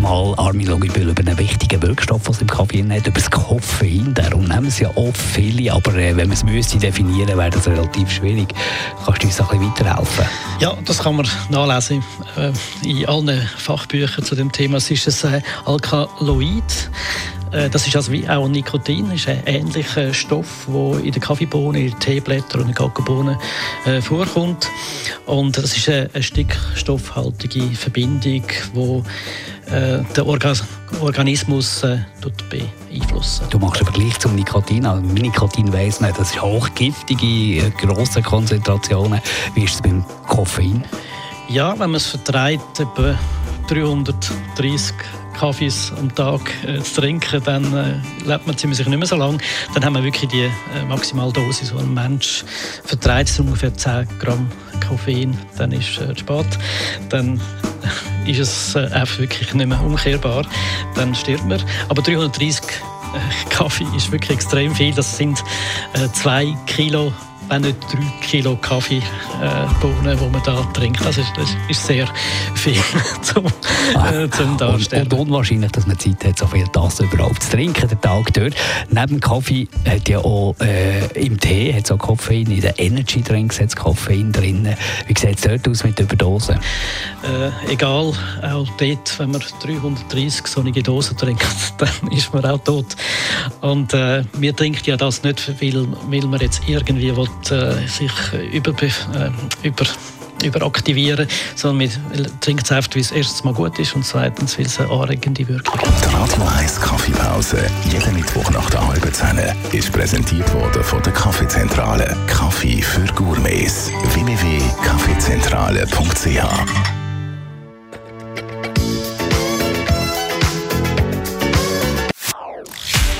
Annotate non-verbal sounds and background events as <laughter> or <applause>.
Mal, Armin Logibühl, über einen wichtigen Wirkstoff, den es im Kaffee hat, über das Koffein. Darum nehmen es ja oft viele, aber äh, wenn man es müsste definieren, wäre das relativ schwierig. Kannst du uns ein bisschen weiterhelfen? Ja, das kann man nachlesen äh, in allen Fachbüchern zu dem Thema. Es ist ein äh, Alkaloid. Das ist also wie auch Nikotin, ist ein ähnlicher Stoff, der in den Kaffeebohnen, in den Teeblättern und in den Kakaobohnen äh, vorkommt. Und das ist eine, eine stickstoffhaltige Verbindung, die äh, den Orga Organismus äh, beeinflussen. Du machst einen Vergleich zum Nikotin. Also Nikotin weiss man, das ist hochgiftige, äh, grosse Konzentrationen. Wie ist es beim Koffein? Ja, wenn man es vertreibt, etwa 330 Kaffees am Tag äh, zu trinken, dann äh, lebt man ziemlich nicht mehr so lange. Dann haben wir wirklich die äh, Maximaldosis, die ein Mensch verträgt, ist ungefähr 10 Gramm Koffein. Dann ist äh, spät. Dann ist es äh, einfach wirklich nicht mehr umkehrbar. Dann stirbt man. Aber 330 äh, Kaffee ist wirklich extrem viel. Das sind äh, zwei Kilo wenn nicht drei Kilo Kaffeebohnen, äh, die man da trinkt. Das ist, das ist sehr viel <laughs> zum, äh, zum Darstellen. Und, und, unwahrscheinlich, dass man Zeit hat, so viel das überhaupt zu trinken, den Tag durch. Neben Kaffee hat ja auch äh, im Tee hat auch Koffein, in den Energy Drinks hat Koffein drin. Wie sieht es dort aus mit Überdosen? Äh, egal, auch dort, wenn man 330 solche Dosen trinkt, <laughs> dann ist man auch tot. Und äh, wir trinken ja das nicht, weil, weil man jetzt irgendwie will, äh, sich über, äh, über überaktivieren, sondern man trinkt es einfach, weil es erstens mal gut ist und zweitens, weil es eine anregende Wirkung hat. Die Radio 1 Kaffeepause, jeden Mittwoch nach der halben Zehn, ist präsentiert worden von der Kaffeezentrale. Kaffee für Gourmets. www.kaffeezentrale.ch